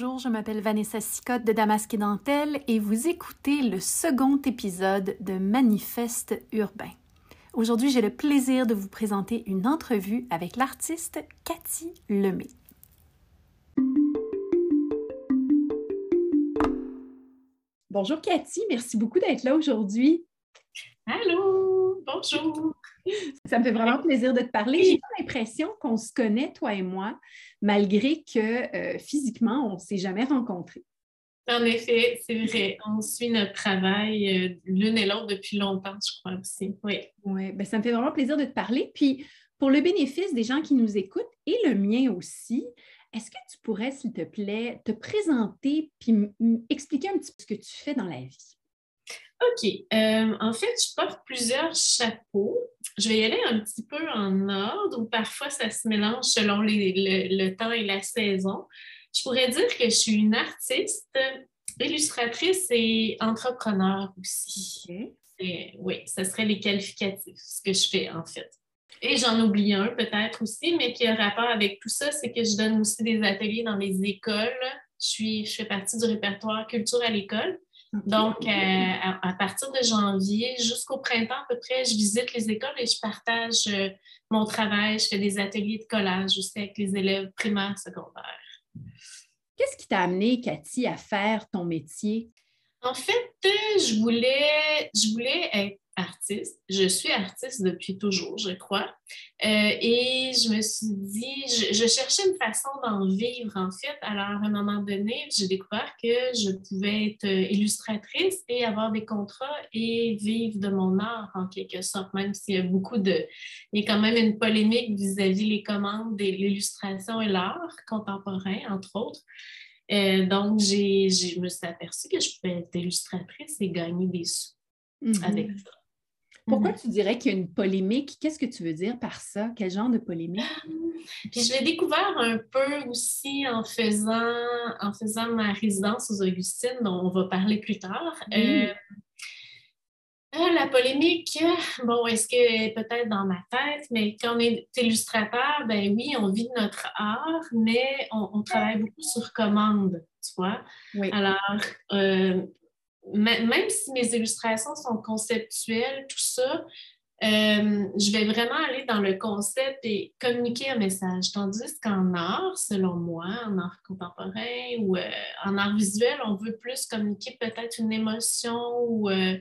Bonjour, je m'appelle Vanessa Sicotte de Damasque et Dentelle et vous écoutez le second épisode de Manifeste urbain. Aujourd'hui, j'ai le plaisir de vous présenter une entrevue avec l'artiste Cathy Lemay. Bonjour Cathy, merci beaucoup d'être là aujourd'hui. Allô, bonjour. Ça me fait vraiment plaisir de te parler. J'ai l'impression qu'on se connaît, toi et moi, malgré que euh, physiquement, on ne s'est jamais rencontrés. En effet, c'est vrai. On suit notre travail euh, l'une et l'autre depuis longtemps, je crois aussi. Oui. Oui, ben, ça me fait vraiment plaisir de te parler. Puis, pour le bénéfice des gens qui nous écoutent et le mien aussi, est-ce que tu pourrais, s'il te plaît, te présenter puis expliquer un petit peu ce que tu fais dans la vie? OK. Euh, en fait, je porte plusieurs chapeaux. Je vais y aller un petit peu en ordre ou parfois ça se mélange selon le, temps et la saison. Je pourrais dire que je suis une artiste, illustratrice et entrepreneur aussi. Oui, ce serait les qualificatifs, ce que je fais en fait. Et j'en oublie un peut-être aussi, mais qui a rapport avec tout ça, c'est que je donne aussi des ateliers dans les écoles. Je, suis, je fais partie du répertoire culture à l'école. Donc, euh, à, partir de janvier jusqu'au printemps à peu près, je visite les écoles et je partage euh, mon travail. Je fais des ateliers de collage aussi avec les élèves primaires, secondaires. Qu'est-ce qui t'a amené, Cathy, à faire ton métier? En fait, je voulais, je voulais être artiste. Je suis artiste depuis toujours, je crois. Euh, et je me suis dit, je, cherchais une façon d'en vivre, en fait. Alors, à un moment donné, j'ai découvert que je pouvais être illustratrice et avoir des contrats et vivre de mon art, en quelque sorte, même s'il y a beaucoup de... Il y a quand même une polémique vis-à-vis les commandes de l'illustration et l'art contemporain, entre autres. Euh, donc, j'ai, je me suis aperçue que je pouvais être illustratrice et gagner des sous mm-hmm. avec ça. Pourquoi mhm. tu dirais qu'il y a une polémique? Qu'est-ce que tu veux dire par ça? Quel genre de polémique? je l'ai découvert un peu aussi en faisant, en faisant ma résidence aux Augustines, dont on va parler plus tard. Euh, ah, la polémique, bon, est-ce que peut-être dans ma tête, mais quand on est illustrateur, ben oui, on vit notre art, mais on, travaille beaucoup sur commande, tu vois? Alors, euh, même si mes illustrations sont conceptuelles, tout ça, euh, je vais vraiment aller dans le concept et communiquer un message. Tandis qu'en art, selon moi, en art contemporain ou euh, en art visuel, on veut plus communiquer peut-être une émotion ou euh,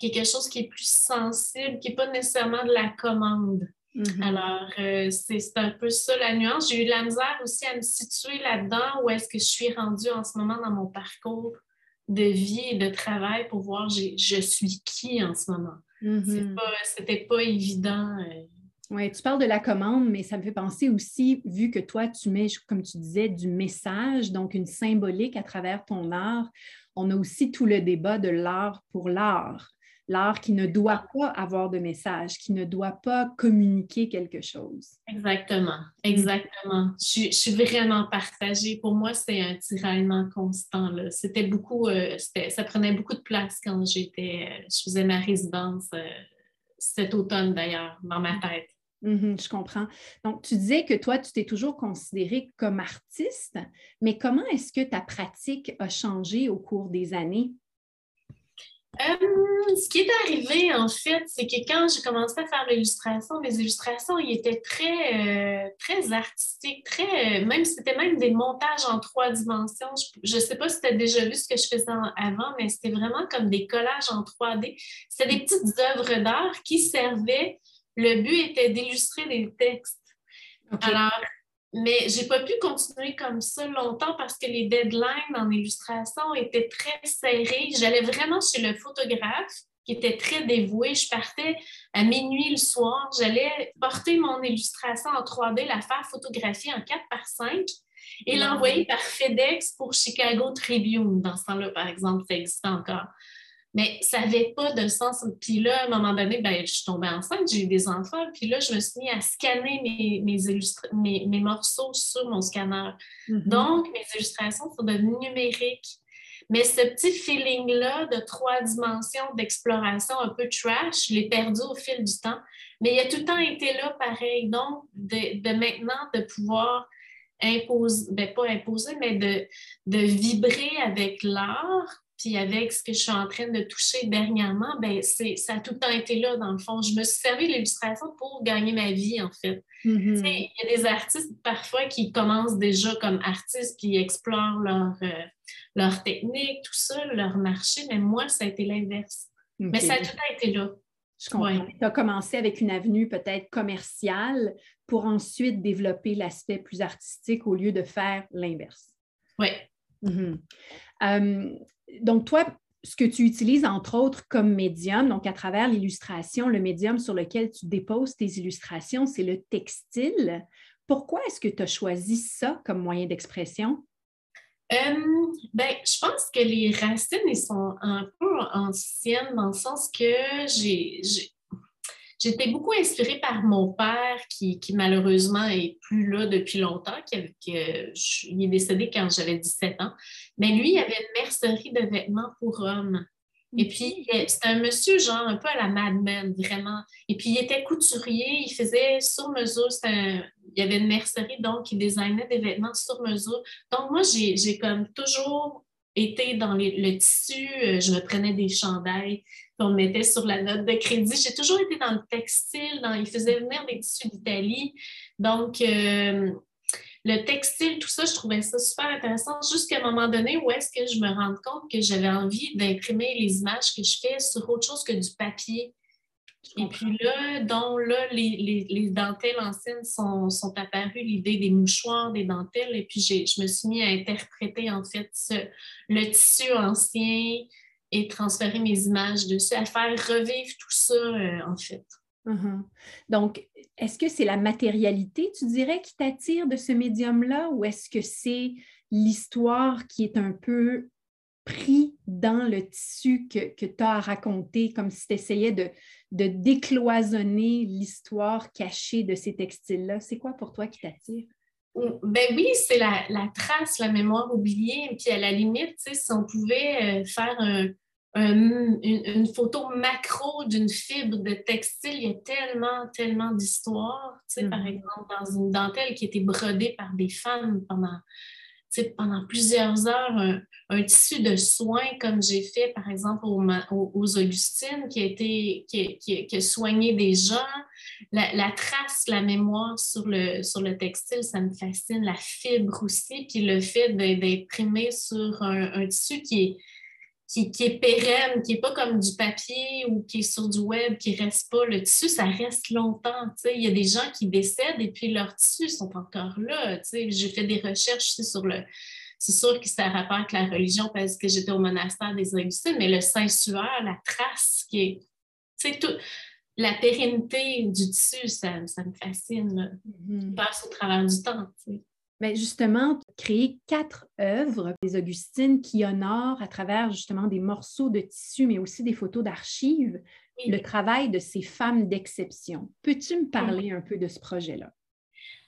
quelque chose qui est plus sensible, qui n'est pas nécessairement de la commande. Mm-hmm. Alors, c'est un peu ça la nuance. J'ai eu de la misère aussi à me situer là-dedans où est-ce que je suis rendue en ce moment dans mon parcours de vie et de travail pour voir je suis qui en ce moment. Mm-hmm. C'était pas, évident. Euh. Oui, tu parles de la commande, mais ça me fait penser aussi, vu que toi, tu mets, comme tu disais, du message, donc une symbolique à travers ton art, on a aussi tout le débat de l'art pour l'art l'art qui ne doit pas avoir de message, qui ne doit pas communiquer quelque chose. Exactement, exactement. Je, suis vraiment partagée. Pour moi, c'est un tiraillement constant. C'était beaucoup, euh, ça prenait beaucoup de place quand j'étais, euh, je faisais ma résidence euh, cet automne d'ailleurs, dans ma tête. Mm-hmm, je comprends. Donc, tu disais que toi, tu t'es toujours considérée comme artiste, mais comment est-ce que ta pratique a changé au cours des années? Euh, ce qui est arrivé, en fait, c'est que quand j'ai commencé à faire l'illustration, mes illustrations, ils étaient très, euh, très artistiques, très, même c'était même des montages en trois dimensions. Je ne sais pas si tu as déjà vu ce que je faisais avant, mais c'était vraiment comme des collages en 3D. C'était des petites œuvres d'art qui servaient. Le but était d'illustrer des textes. Alors, mais j'ai pas pu continuer comme ça longtemps parce que les deadlines en illustration étaient très serrés. J'allais vraiment chez le photographe qui était très dévoué. Je partais à minuit le soir. J'allais porter mon illustration en 3D, la faire photographier en 4 par 5 et l'envoyer par FedEx pour Chicago Tribune. Dans ce temps-là, par exemple, ça existe encore. Mais ça n'avait pas de sens. Puis là, à un moment donné, ben, je suis tombée enceinte, j'ai eu des enfants. Puis là, je me suis mis à scanner mes, mes, mes, morceaux sur mon scanner. Mm-hmm. Donc, mes illustrations sont devenues numériques. Mais ce petit feeling-là de trois dimensions d'exploration un peu trash, je l'ai perdu au fil du temps. Mais il a tout le temps été là pareil. Donc, de, de maintenant, de pouvoir imposer, ben pas imposer, mais de, de vibrer avec l'art, puis avec ce que je suis en train de toucher dernièrement, ben ça a tout le temps été là, dans le fond. Je me suis servi de l'illustration pour gagner ma vie, en fait. Mm-hmm. Il y a des artistes parfois qui commencent déjà comme artistes, puis explorent leur, euh, leur technique, tout ça, leur marché, mais moi, ça a été l'inverse. Mais ça a tout le temps été là. Je comprends. Tu as commencé avec une avenue peut-être commerciale pour ensuite développer l'aspect plus artistique au lieu de faire l'inverse. Oui. Mm-hmm. Euh, donc, toi, ce que tu utilises, entre autres, comme médium, donc à travers l'illustration, le médium sur lequel tu déposes tes illustrations, c'est le textile. Pourquoi est-ce que tu as choisi ça comme moyen d'expression? Euh, ben, je pense que les racines ils sont un peu anciennes dans le sens que j'ai J'étais beaucoup inspirée par mon père qui, malheureusement est plus là depuis longtemps, qui, il est décédé quand j'avais 17 ans. Mais lui, il avait une mercerie de vêtements pour hommes. Et puis, c'était un monsieur, genre, un peu à la Mad Men, vraiment. Et puis, il était couturier, il faisait sur mesure. il y avait une mercerie, donc, il designait des vêtements sur mesure. Donc, moi, j'ai comme toujours été dans le tissu. Euh, je me prenais des chandails qu'on mettait sur la note de crédit. J'ai toujours été dans le textile, dans, il faisait venir des tissus d'Italie. Donc, euh, le textile, tout ça, je trouvais ça super intéressant jusqu'à un moment donné où est-ce que je me rends compte que j'avais envie d'imprimer les images que je fais sur autre chose que du papier. Et puis là, dont là, les, dentelles anciennes sont, sont apparues, l'idée des mouchoirs, des dentelles, et puis je me suis mis à interpréter en fait le tissu ancien, et transférer mes images dessus, à faire revivre tout ça, euh, en fait. Uh-huh. Donc, est-ce que c'est la matérialité, tu dirais, qui t'attire de ce médium-là, ou est-ce que c'est l'histoire qui est un peu pris dans le tissu que, que tu as à comme si tu essayais de, de décloisonner l'histoire cachée de ces textiles-là? C'est quoi pour toi qui t'attire? Ben oui, c'est la, trace, la mémoire oubliée. Puis à la limite, si on pouvait euh, faire une, photo macro d'une fibre de textile, il y a tellement, tellement d'histoires. Par mm-hmm. exemple, dans une dentelle qui était brodée par des femmes pendant, pendant plusieurs heures, un, tissu de soins comme j'ai fait, par exemple, aux, Augustines, qui a, qui, a soigné des gens la, trace, la mémoire sur le, sur le textile, ça me fascine. La fibre aussi, puis le fait d'imprimer sur un, tissu qui est, qui, est pérenne, qui n'est pas comme du papier ou qui est sur du web, qui ne reste pas. Le tissu, ça reste longtemps. Il y a des gens qui décèdent et puis leurs tissus sont encore là. J'ai fait des recherches sur le. C'est sûr que ça a rapport avec la religion parce que j'étais au monastère des Augustines, mais le Saint-Suaire, la trace qui est. Tout, la pérennité du tissu, ça, me fascine. Mm passe au travers du temps. Mais justement, créer quatre œuvres des Augustines qui honorent à travers justement des morceaux de tissu, mais aussi des photos d'archives, le travail de ces femmes d'exception. Peux-tu me parler un peu de ce projet-là?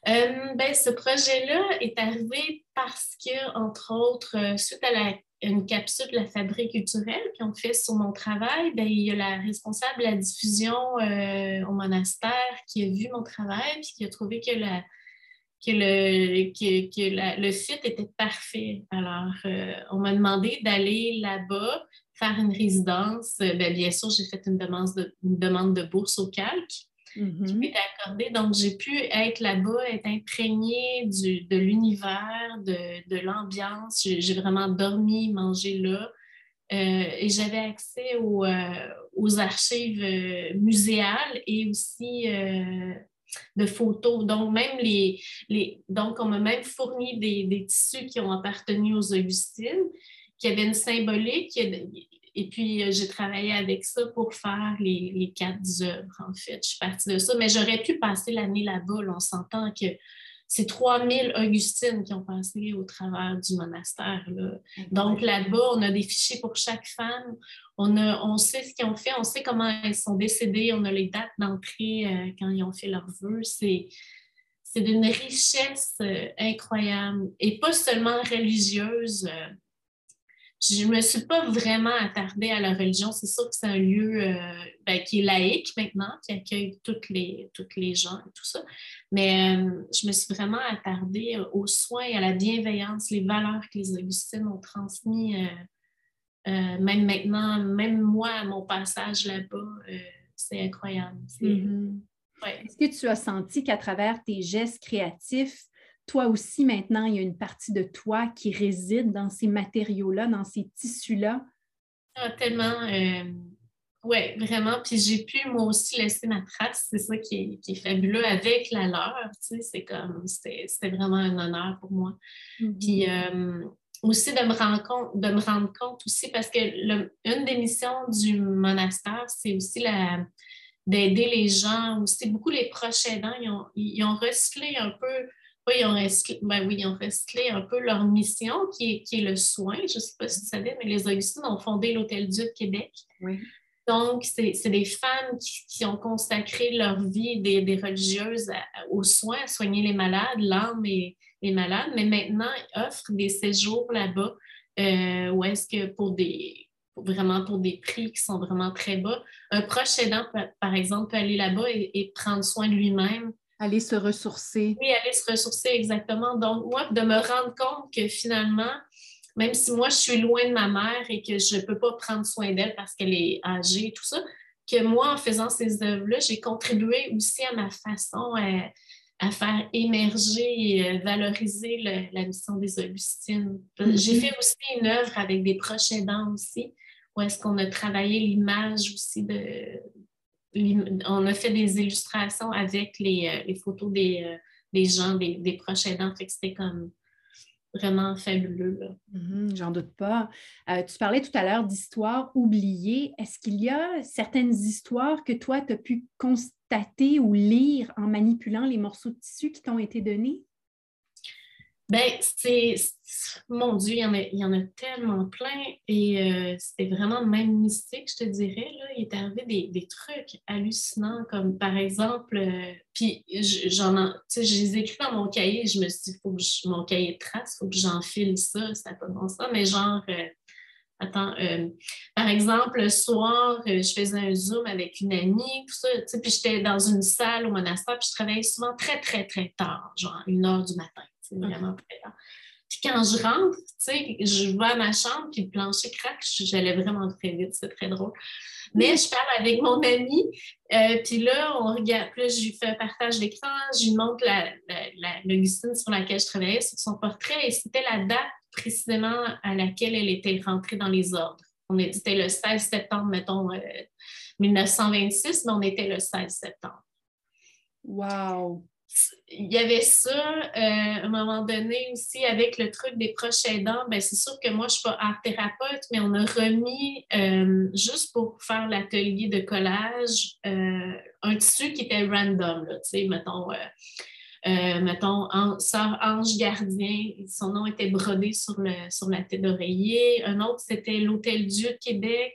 Euh, ben, ce projet-là est arrivé parce que, entre autres, euh, suite à la une capsule de la fabrique culturelle ont fait sur mon travail, bien, il y a la responsable de la diffusion euh, au monastère qui a vu mon travail puis qui a trouvé que, la, que, le, que, le fit était parfait. Alors, euh, on m'a demandé d'aller là-bas faire une résidence. Bien, bien sûr, j'ai fait une demande, de, une demande de bourse au calque qui mm-hmm. m'était accordé. Donc, j'ai pu être là-bas, être imprégnée du, de l'univers, de, de l'ambiance. J'ai vraiment dormi, mangé là. Euh, et j'avais accès aux, euh, aux archives euh, muséales et aussi de photos. Donc, même les, les donc on m'a même fourni des, des, tissus qui ont appartenu aux Augustines, qui avaient une symbolique. Et puis, euh, j'ai travaillé avec ça pour faire les, quatre œuvres, en fait. Je suis partie de ça. Mais j'aurais pu passer l'année là-bas. on s'entend que c'est 3000 Augustines qui ont passé au travers du monastère. Donc, là-bas, on a des fichiers pour chaque femme. On, a, on sait ce qu'ils ont fait, on sait comment elles sont décédées, on a les dates d'entrée euh, quand ils ont fait leur vœu. C'est, c'est d'une richesse euh, incroyable. Et pas seulement religieuse je ne me suis pas vraiment attardée à la religion. C'est sûr que c'est un lieu euh, ben, qui est laïque maintenant, qui accueille toutes les, toutes les gens et tout ça. Mais euh, je me suis vraiment attardée aux soins et à la bienveillance, les valeurs que les Augustines ont transmises. même maintenant, même moi, à mon passage là-bas, c'est incroyable. Mm-hmm. Est-ce que tu as senti qu'à travers tes gestes créatifs, toi aussi, maintenant, il y a une partie de toi qui réside dans ces matériaux-là, dans ces tissus-là? Ah, tellement. Euh, oui, vraiment. Puis j'ai pu, moi aussi, laisser ma trace. C'est ça qui est, fabuleux avec la leur. Tu sais, c'est comme, c'était vraiment un honneur pour moi. Mm-hmm. Puis euh, aussi de me, rendre compte, de me rendre compte aussi, parce que une des missions du monastère, c'est aussi la d'aider les gens, aussi beaucoup les proches aidants, ils ont, ils ont recyclé un peu ils ont, recyclé, ben oui, ils ont recyclé un peu leur mission qui est, qui est le soin. Je ne sais pas si tu savais, mais les Augustines ont fondé l'Hôtel Dieu de Québec. Donc, c'est des femmes qui, ont consacré leur vie, des, des religieuses, aux soins, à soigner les malades, l'âme et les malades, mais maintenant, ils offrent des séjours là-bas euh, où est-ce que pour des vraiment pour des prix qui sont vraiment très bas. Un proche aidant, par exemple, peut aller là-bas et, prendre soin de lui-même Aller se ressourcer. Oui, aller se ressourcer, exactement. Donc, moi, de me rendre compte que finalement, même si moi, je suis loin de ma mère et que je ne peux pas prendre soin d'elle parce qu'elle est âgée et tout ça, que moi, en faisant ces œuvres-là, j'ai contribué aussi à ma façon à, faire émerger et euh, valoriser la mission des Augustines. Mm-hmm. J'ai fait aussi une œuvre avec des proches aidants aussi, où est-ce qu'on a travaillé l'image aussi de, on a fait des illustrations avec les, euh, photos euh, des, gens, des, proches aidants. c'était comme vraiment fabuleux. Mm-hmm, j'en doute pas. Euh, tu parlais tout à l'heure d'histoires oubliées. Est-ce qu'il y a certaines histoires que toi, tu as pu constater ou lire en manipulant les morceaux de tissu qui t'ont été donnés? Ben, c'est. Mon Dieu, il y, en a, y en a tellement plein. Et euh, c'était vraiment même mystique, je te dirais. Là. Il est arrivé des, des trucs hallucinants, comme par exemple, euh, puis j'en tu sais, je les écris dans mon cahier. Je me suis dit, faut que je, mon cahier de traces, il faut que j'enfile ça. Ça pas bon ça. Mais genre, euh, attends, par exemple, le soir, je faisais un Zoom avec une amie, tout ça, puis j'étais dans une salle au monastère, puis je travaillais souvent très, très, très tard, genre une heure du matin. C'est vraiment très tard. Puis quand je rentre, tu sais, je vais à ma chambre, puis le plancher craque, j'allais vraiment très vite, c'est très drôle. Mais je parle avec mon ami, euh, puis là, on regarde, puis là, je lui fais un partage d'écran, je lui montre la, l'Augustine sur laquelle je travaillais, sur son portrait, et c'était la date précisément à laquelle elle était rentrée dans les ordres. C'était le 16 septembre, mettons, 1926, euh, mais on était le 16 septembre. Wow! Il y avait ça, euh, à un moment donné aussi, avec le truc des proches aidants, ben, c'est sûr que moi, je ne suis pas art thérapeute, mais on a remis, euh, juste pour faire l'atelier de collage, euh, un tissu qui était random, tu sais, mettons, mettons Sœur Ange Gardien, son nom était brodé sur, le, sur la tête d'oreiller. Un autre, c'était l'Hôtel Dieu de Québec,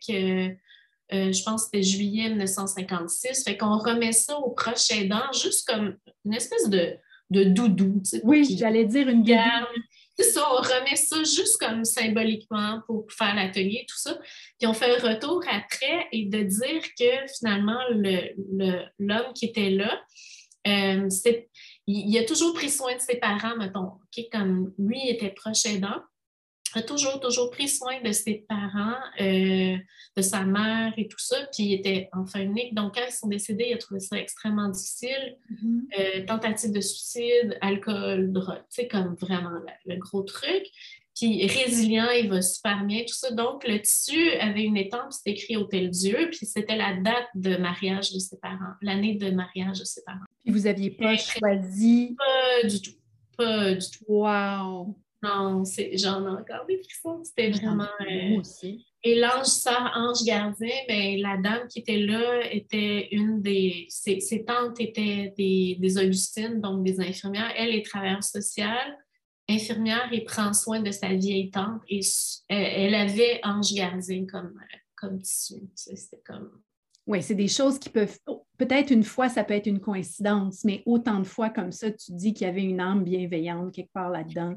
euh, je pense que c'était juillet 1956. Fait qu'on remet ça aux proches aidants juste comme une espèce de, de doudou. oui, j'allais dire une garde. C'est ça, on remet ça juste comme symboliquement pour faire l'atelier, tout ça. Puis on fait un retour après et de dire que finalement, l'homme qui était là, euh, il, a toujours pris soin de ses parents, mettons, comme lui était proche aidant a toujours, toujours pris soin de ses parents, euh, de sa mère et tout ça. Puis il était enfin unique. Donc, quand ils sont décédés, il a trouvé ça extrêmement difficile. Mm-hmm. Euh, tentative de suicide, alcool, drogue, sais, comme vraiment le, gros truc. Puis résilient, il va super bien, tout ça. Donc, le tissu avait une étampe, c'était écrit Hôtel Dieu, puis c'était la date de mariage de ses parents, l'année de mariage de ses parents. Puis vous n'aviez pas choisi? Pas du tout. Pas du tout. Wow! Non, j'en ai encore des frissons. C'était vraiment. Euh, aussi. Et l'ange sœur, ange gardien, ben, la dame qui était là était une des. Ses, tantes étaient des, des, Augustines, donc des infirmières. Elle est travailleuse sociale, infirmière et prend soin de sa vieille tante. Et elle avait ange gardien comme, comme tissu. C'était comme. Oui, c'est des choses qui peuvent. Peut-être une fois, ça peut être une coïncidence, mais autant de fois comme ça, tu dis qu'il y avait une âme bienveillante quelque part là-dedans.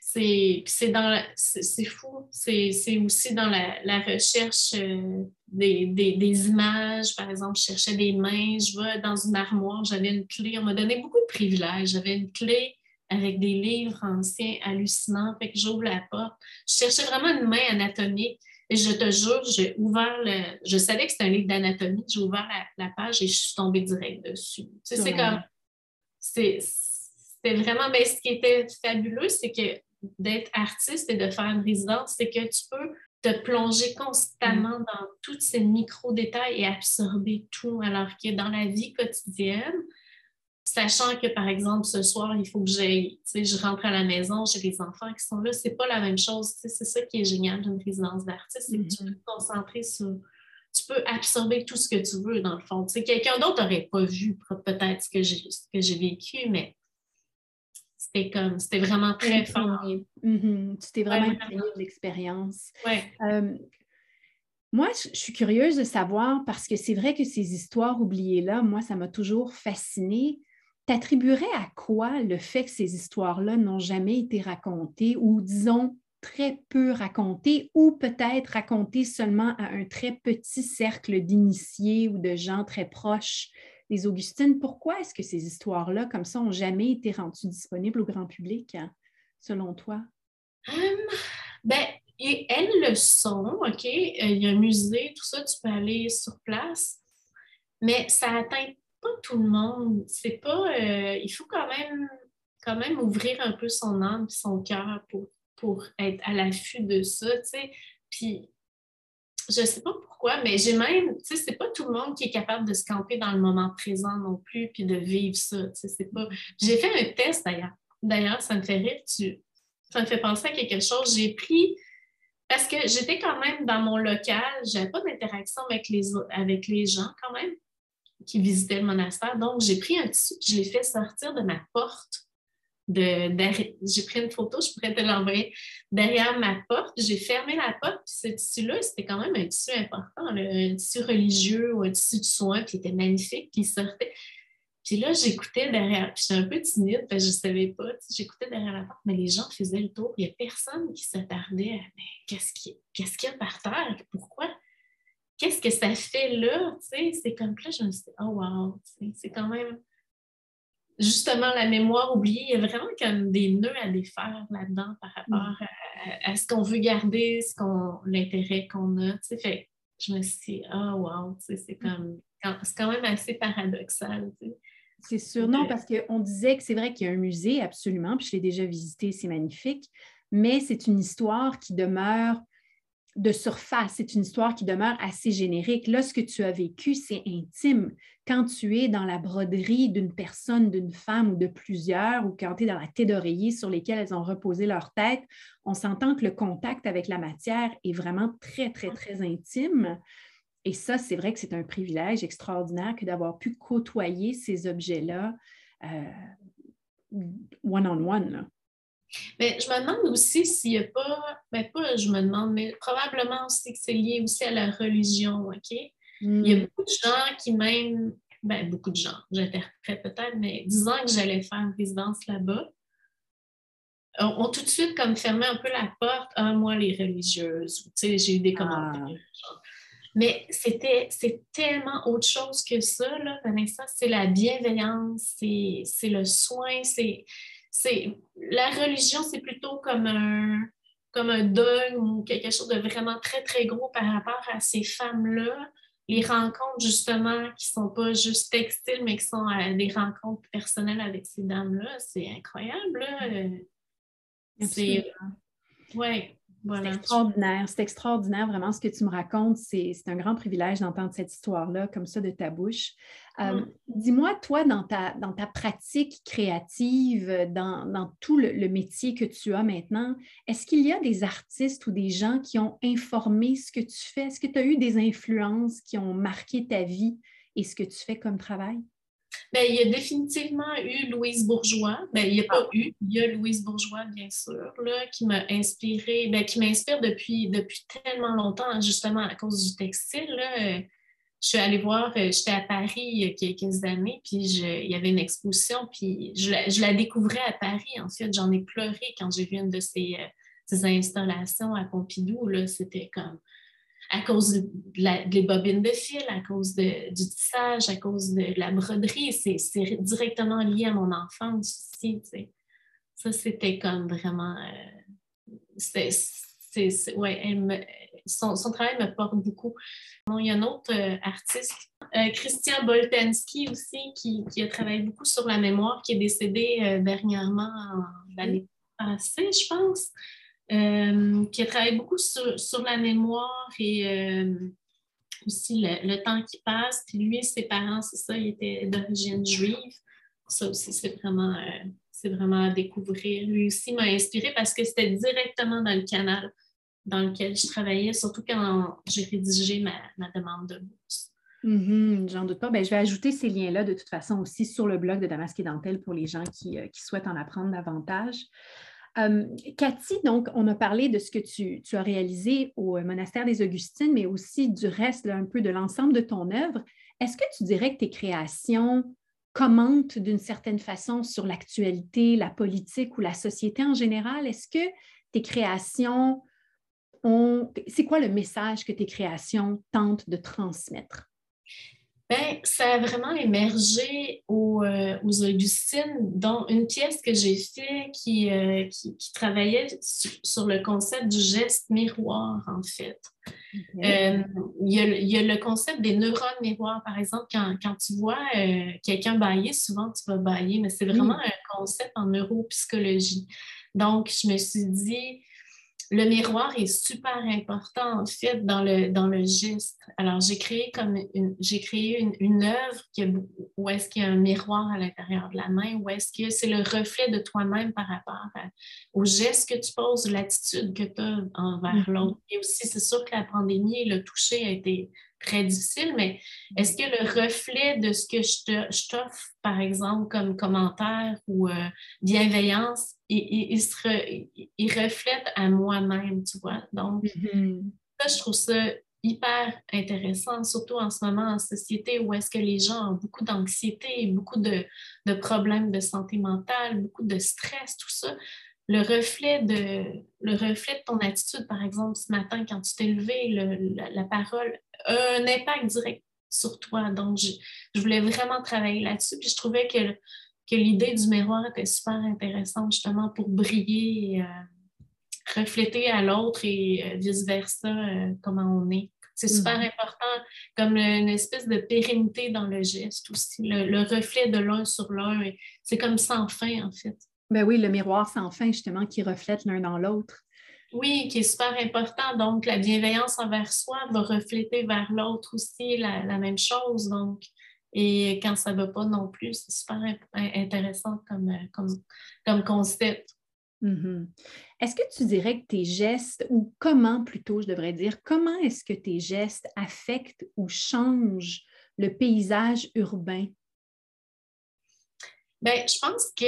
C'est dans c'est fou. C'est aussi dans la, recherche euh, des, des, images. Par exemple, je cherchais des mains, je vais dans une armoire, j'avais une clé. On m'a donné beaucoup de privilèges. J'avais une clé avec des livres anciens hallucinants. Fait que j'ouvre la porte. Je cherchais vraiment une main anatomique. Et je te jure, j'ai ouvert le. Je savais que c'était un livre d'anatomie. J'ai ouvert la, page et je suis tombée direct dessus. Tu sais, c'est comme. C'était vraiment. Mais ce qui était fabuleux, c'est que d'être artiste et de faire une résidence, c'est que tu peux te plonger constamment mm. dans tous ces micro-détails et absorber tout, alors que dans la vie quotidienne, sachant que, par exemple, ce soir, il faut que j'aille, tu sais, je rentre à la maison, j'ai des enfants qui sont là, c'est pas la même chose. c'est ça qui est génial d'une résidence d'artiste, c'est que tu peux mm-hmm. te concentrer sur... Tu peux absorber tout ce que tu veux, dans le fond. Tu sais, quelqu'un d'autre n'aurait pas vu peut-être ce que j'ai vécu, mais c'était comme, c'était vraiment très fort. Mm-hmm. Tu t'es vraiment ouais, de l'expérience. Euh, moi, je suis curieuse de savoir parce que c'est vrai que ces histoires oubliées-là, moi, ça m'a toujours fascinée. T'attribuerais à quoi le fait que ces histoires-là n'ont jamais été racontées ou, disons, très peu racontées ou peut-être racontées seulement à un très petit cercle d'initiés ou de gens très proches? Les Augustines, pourquoi est-ce que ces histoires-là, comme ça, n'ont jamais été rendues disponibles au grand public, hein, selon toi? Hum, ben, elles le sont, OK? Euh, il y a un musée, tout ça, tu peux aller sur place, mais ça n'atteint pas tout le monde. C'est pas. Euh, il faut quand même, quand même ouvrir un peu son âme et son cœur pour, pour être à l'affût de ça, tu sais. Puis je ne sais pas pourquoi, mais j'ai même, tu sais, c'est pas tout le monde qui est capable de se camper dans le moment présent non plus, puis de vivre ça, c'est pas... J'ai fait un test d'ailleurs. D'ailleurs, ça me fait rire, tu... ça me fait penser à quelque chose. J'ai pris, parce que j'étais quand même dans mon local, j'avais pas d'interaction avec les, avec les gens quand même qui visitaient le monastère, donc j'ai pris un tissu, je l'ai fait sortir de ma porte j'ai pris une photo, je pourrais te l'envoyer derrière ma porte. J'ai fermé la porte, puis ce tissu-là, c'était quand même un tissu important, un tissu religieux ou un tissu de soins, puis il était magnifique, puis il sortait. Puis là, j'écoutais derrière, puis j'étais un peu timide, parce que je ne savais pas, j'écoutais derrière la porte, mais les gens faisaient le tour. Il n'y a personne qui s'attardait à mais qu'est-ce qu'il y a par terre? Pourquoi? Qu'est-ce que ça fait là? C'est comme là, je me suis dit, oh wow, c'est quand même justement la mémoire oubliée, il y a vraiment comme des nœuds à défaire là-dedans par rapport mm. à, ce qu'on veut garder, ce qu'on, l'intérêt qu'on a. Fait, je me suis dit, ah, oh, wow, c'est comme, c'est quand même assez paradoxal. C'est sûr, non, parce qu'on disait que c'est vrai qu'il y a un musée, absolument, puis je l'ai déjà visité, c'est magnifique, mais c'est une histoire qui demeure de surface, c'est une histoire qui demeure assez générique. Là, ce que tu as vécu, c'est intime. Quand tu es dans la broderie d'une personne, d'une femme ou de plusieurs, ou quand tu es dans la tête d'oreiller sur lesquelles elles ont reposé leur tête, on s'entend que le contact avec la matière est vraiment très, très, très intime. Et ça, c'est vrai que c'est un privilège extraordinaire que d'avoir pu côtoyer ces objets-là euh, one-on-one. Mais je me demande aussi s'il n'y a pas, ben pas je me demande, mais probablement aussi que c'est lié aussi à la religion, OK? Il y a hmm. beaucoup de gens qui même, ben beaucoup de gens, j'interprète peut-être, mais disant que j'allais faire une résidence là-bas, ont, tout de suite comme fermé un peu la porte à moi les religieuses. Tu sais, j'ai eu des commentaires. Ah. Mais c'était c'est tellement autre chose que ça, là, Vanessa. C'est la bienveillance, c'est le soin, c'est c'est la religion, c'est plutôt comme un, comme un dogme ou quelque chose de vraiment très, très gros par rapport à ces femmes-là. Les rencontres, justement, qui ne sont pas juste textiles, mais qui sont euh, des rencontres personnelles avec ces dames-là, c'est incroyable. C'est. Ouais. C'est extraordinaire. C'est extraordinaire, vraiment, ce que tu me racontes. C'est un grand privilège d'entendre cette histoire-là, comme ça, de ta bouche. Euh, dis-moi, toi, dans ta, dans ta pratique créative, dans, tout le, métier que tu as maintenant, est-ce qu'il y a des artistes ou des gens qui ont informé ce que tu fais? Est-ce que tu as eu des influences qui ont marqué ta vie et ce que tu fais comme travail? Bien, il y a définitivement eu Louise Bourgeois. Bien, il n'y a pas ah. eu, il y a Louise Bourgeois, bien sûr, là, qui m'a inspiré, bien, qui m'inspire depuis, depuis tellement longtemps, justement à cause du textile. Là. je suis allée voir, euh, j'étais à Paris il y a quelques années, puis il y avait une exposition, puis je la, découvrais à Paris. En fait, j'en ai pleuré quand j'ai vu une de ces, ces installations à Pompidou. C'était comme à cause de, des bobines de fil, à cause du tissage, à cause de, la broderie. C'est directement lié à mon enfance aussi. Ça, c'était comme vraiment. Euh, ouais, son, travail me porte beaucoup. il y a un autre euh, artiste, euh, Christian Boltanski aussi, qui, a travaillé beaucoup sur la mémoire, qui est décédé dernièrement l'année passée, je pense. Euh, qui a travaillé beaucoup sur, la mémoire et euh, aussi le, temps qui passe. Puis lui, ses parents, c'est ça, il était d'origine juive. Ça aussi, c'est vraiment, euh, c'est vraiment à découvrir. Lui aussi m'a inspiré parce que c'était directement dans le canal dans lequel je travaillais, surtout quand j'ai rédigé ma, demande de bourse. J'en doute pas. Je vais ajouter ces liens-là de toute façon aussi sur le blog de Damasque et Dentelle pour les gens qui souhaitent en apprendre davantage. Euh, Cathy, donc, on a parlé de ce que tu, as réalisé au euh, monastère des Augustines, mais aussi du reste, un peu de l'ensemble de ton œuvre. Est-ce que tu dirais que tes créations commentent d'une certaine façon sur l'actualité, la politique ou la société en général? Est-ce que tes créations ont... C'est quoi le message que tes créations tentent de transmettre? Ben, ça a vraiment émergé aux, euh, aux Augustines, dont une pièce que j'ai faite qui, euh, qui, travaillait sur, le concept du geste miroir, en fait. Euh, il, y a, il, y a, le concept des neurones miroirs, par exemple, quand, quand tu vois quelqu'un bailler, souvent tu vas bailler, mais c'est vraiment un concept en neuropsychologie. Donc, je me suis dit, le miroir est super important en fait dans le, dans le geste. Alors j'ai créé comme j'ai créé une, une œuvre qui où est-ce qu'il y a un miroir à l'intérieur de la main, où est-ce que c'est le reflet de toi-même par rapport au geste que tu poses, l'attitude que tu as envers mm-hmm. l'autre. Et aussi, c'est sûr que la pandémie, le toucher a été très difficile, mais est-ce que le reflet de ce que je t'offre, par exemple, comme commentaire ou euh, bienveillance, il, il, reflète à moi-même, tu vois? Donc, mm-hmm. ça, je trouve ça hyper intéressant, surtout en ce moment en société où est-ce que les gens ont beaucoup d'anxiété, beaucoup de, de, problèmes de santé mentale, beaucoup de stress, tout ça le reflet, de, le reflet de ton attitude, par exemple, ce matin, quand tu t'es levé, la, parole a un impact direct sur toi. Donc, je, voulais vraiment travailler là-dessus. Puis je trouvais que, que l'idée du miroir était super intéressante, justement, pour briller, et, euh, refléter à l'autre et euh, vice-versa euh, comment on est. C'est super mm-hmm. important, comme une espèce de pérennité dans le geste aussi, le, le reflet de l'un sur l'un. C'est comme sans fin, en fait. Ben oui, le miroir sans fin, justement, qui reflète l'un dans l'autre. Oui, qui est super important. Donc, la bienveillance envers soi va refléter vers l'autre aussi la, même chose. Donc, et quand ça ne va pas non plus, c'est super intéressant comme, comme, concept. Mm-hmm. Est-ce que tu dirais que tes gestes, ou comment plutôt je devrais dire, comment est-ce que tes gestes affectent ou changent le paysage urbain? Bien, je pense que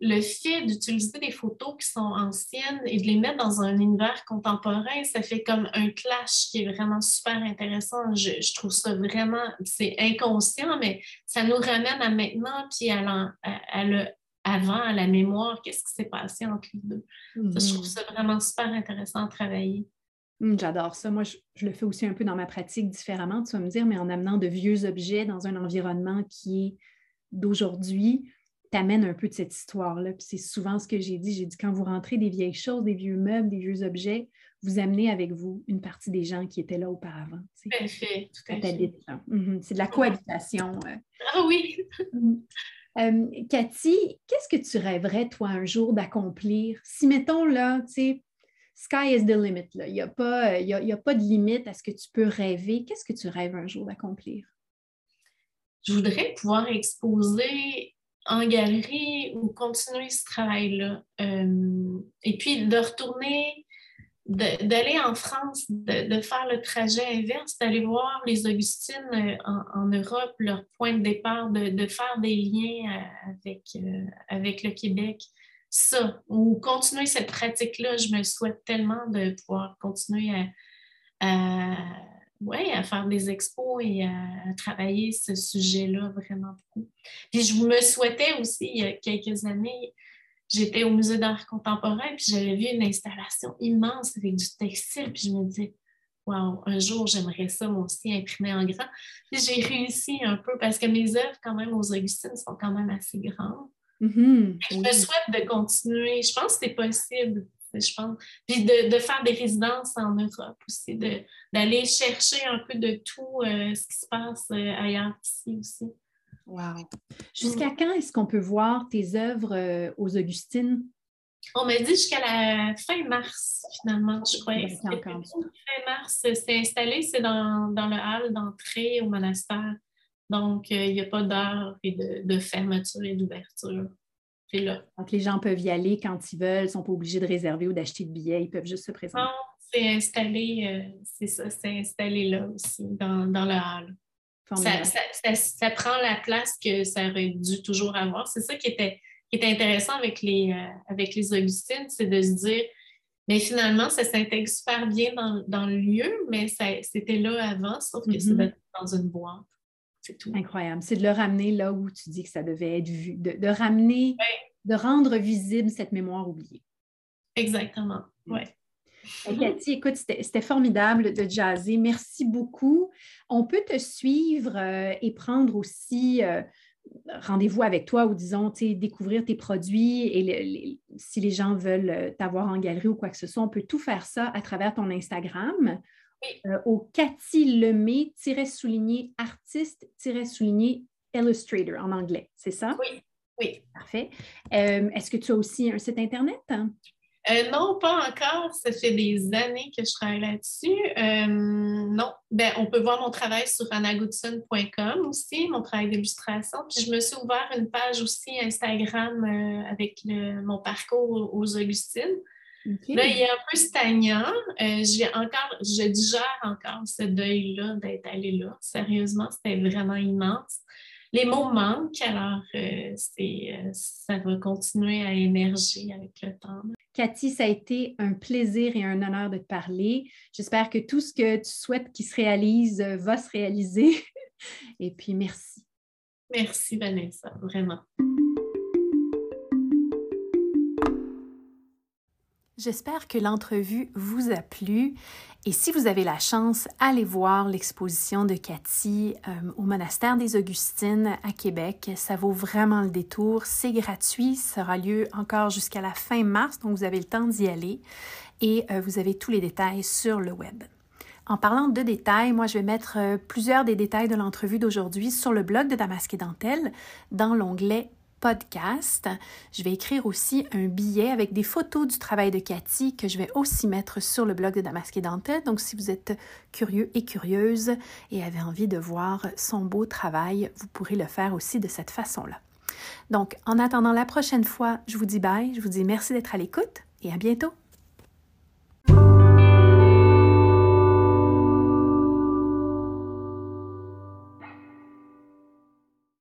le fait d'utiliser des photos qui sont anciennes et de les mettre dans un univers contemporain, ça fait comme un clash qui est vraiment super intéressant. Je, trouve ça vraiment, c'est inconscient, mais ça nous ramène à maintenant, puis à, le avant, à la mémoire, qu'est-ce qui s'est passé entre les deux. je trouve mm-hmm. ça vraiment super intéressant à travailler. Mm, j'adore ça. Moi, je, je, le fais aussi un peu dans ma pratique différemment, tu vas me dire, mais en amenant de vieux objets dans un environnement qui est d'aujourd'hui, t'amène un peu de cette histoire-là. Puis c'est souvent ce que j'ai dit. J'ai dit quand vous rentrez des vieilles choses, des vieux meubles, des vieux objets, vous amenez avec vous une partie des gens qui étaient là auparavant. Tout à fait, tout à fait. Mhm. C'est de la cohabitation. Euh. Ah oui! Mhm. Euh, Cathy, qu'est-ce que tu rêverais, toi, un jour d'accomplir? Si, mettons, là, tu sais, sky is the limit, il n'y a, pas, a, a pas de limite à ce que tu peux rêver. Qu'est-ce que tu rêves un jour d'accomplir? Je voudrais pouvoir exposer en galerie ou continuer ce travail-là. Euh, et puis de retourner, d'aller en France, de, faire le trajet inverse, d'aller voir les Augustines euh, en, Europe, leur point de départ, de, faire des liens euh, avec, avec le Québec. Ça, ou continuer cette pratique-là, je me souhaite tellement de pouvoir continuer à, ouais, à faire des expos et à, travailler ce sujet-là vraiment beaucoup. Puis je me souhaitais aussi, il y a quelques années, j'étais au musée d'art contemporain, puis j'avais vu une installation immense avec du textile, puis je me disais, wow, un jour, j'aimerais ça, moi aussi, imprimer en grand. Puis j'ai réussi un peu parce que mes œuvres, quand même, aux Augustines, sont quand même assez grandes. Mm-hmm. Je me souhaite de continuer. Je pense que c'est possible je pense. Puis de, faire des résidences en Europe aussi, d'aller chercher un peu de tout euh, ce qui se passe euh, ailleurs ici aussi. Wow. Jusqu'à quand est-ce qu'on peut voir tes œuvres euh, aux Augustines? On m'a dit jusqu'à la fin mars, finalement, je crois. Fin mars, c'est installé, c'est dans, le hall d'entrée au monastère. Donc, il n'y a pas d'heure et de fermeture et d'ouverture. Donc, les gens peuvent y aller quand ils veulent, ils ne sont pas obligés de réserver ou d'acheter de billets, ils peuvent juste se présenter. Non, c'est installé, euh, c'est ça, c'est installé là aussi, dans, le hall. Ça, prend la place que ça aurait dû toujours avoir. C'est ça qui était, qui était intéressant avec les, euh, avec les Augustines, c'est de se dire, mais finalement, ça s'intègre super bien dans, le lieu, mais c'était là avant, sauf que c'est mm-hmm. dans une boîte. C'est tout. Incroyable. C'est de le ramener là où tu dis que ça devait être vu, de, ramener, de rendre visible cette mémoire oubliée. Exactement, oui. Cathy, écoute, c'était formidable de jaser. Merci beaucoup. On peut te suivre euh, et prendre aussi euh, rendez-vous avec toi ou disons, découvrir tes produits et si les gens veulent euh, t'avoir en galerie ou quoi que ce soit, on peut tout faire ça à travers ton Instagram. Euh, au Cathy Lemay-souligné artiste-souligné illustrator en anglais, c'est ça? Oui, oui. Parfait. Euh, est-ce que tu as aussi un site Internet? Euh, non, pas encore. Ça fait des années que je travaille là-dessus. non, ben, on peut voir mon travail sur anagoodson.com aussi, mon travail d'illustration. Puis je me suis ouvert une page aussi Instagram avec mon parcours aux Augustines. Là, il est un peu stagnant. Euh, j'ai encore, je digère encore ce deuil-là d'être allée là. Sérieusement, c'était vraiment immense. Les mots manquent, alors euh, euh, ça va continuer à émerger avec le temps. Cathy, ça a été un plaisir et un honneur de te parler. J'espère que tout ce que tu souhaites qui se réalise va se réaliser. et puis, merci. Merci, Vanessa, vraiment. J'espère que l'entrevue vous a plu et si vous avez la chance, allez voir l'exposition de Cathy euh, au monastère des Augustines à Québec. Ça vaut vraiment le détour. C'est gratuit. Ça aura lieu encore jusqu'à la fin mars, donc vous avez le temps d'y aller et euh, vous avez tous les détails sur le web. En parlant de détails, moi je vais mettre euh, plusieurs des détails de l'entrevue d'aujourd'hui sur le blog de Damasque et Dentelle dans l'onglet podcast. Je vais écrire aussi un billet avec des photos du travail de Cathy que je vais aussi mettre sur le blog de Damasque et Dentelle. Donc, si vous êtes curieux et curieuse et avez envie de voir son beau travail, vous pourrez le faire aussi de cette façon-là. Donc, en attendant la prochaine fois, je vous dis bye, je vous dis merci d'être à l'écoute et à bientôt.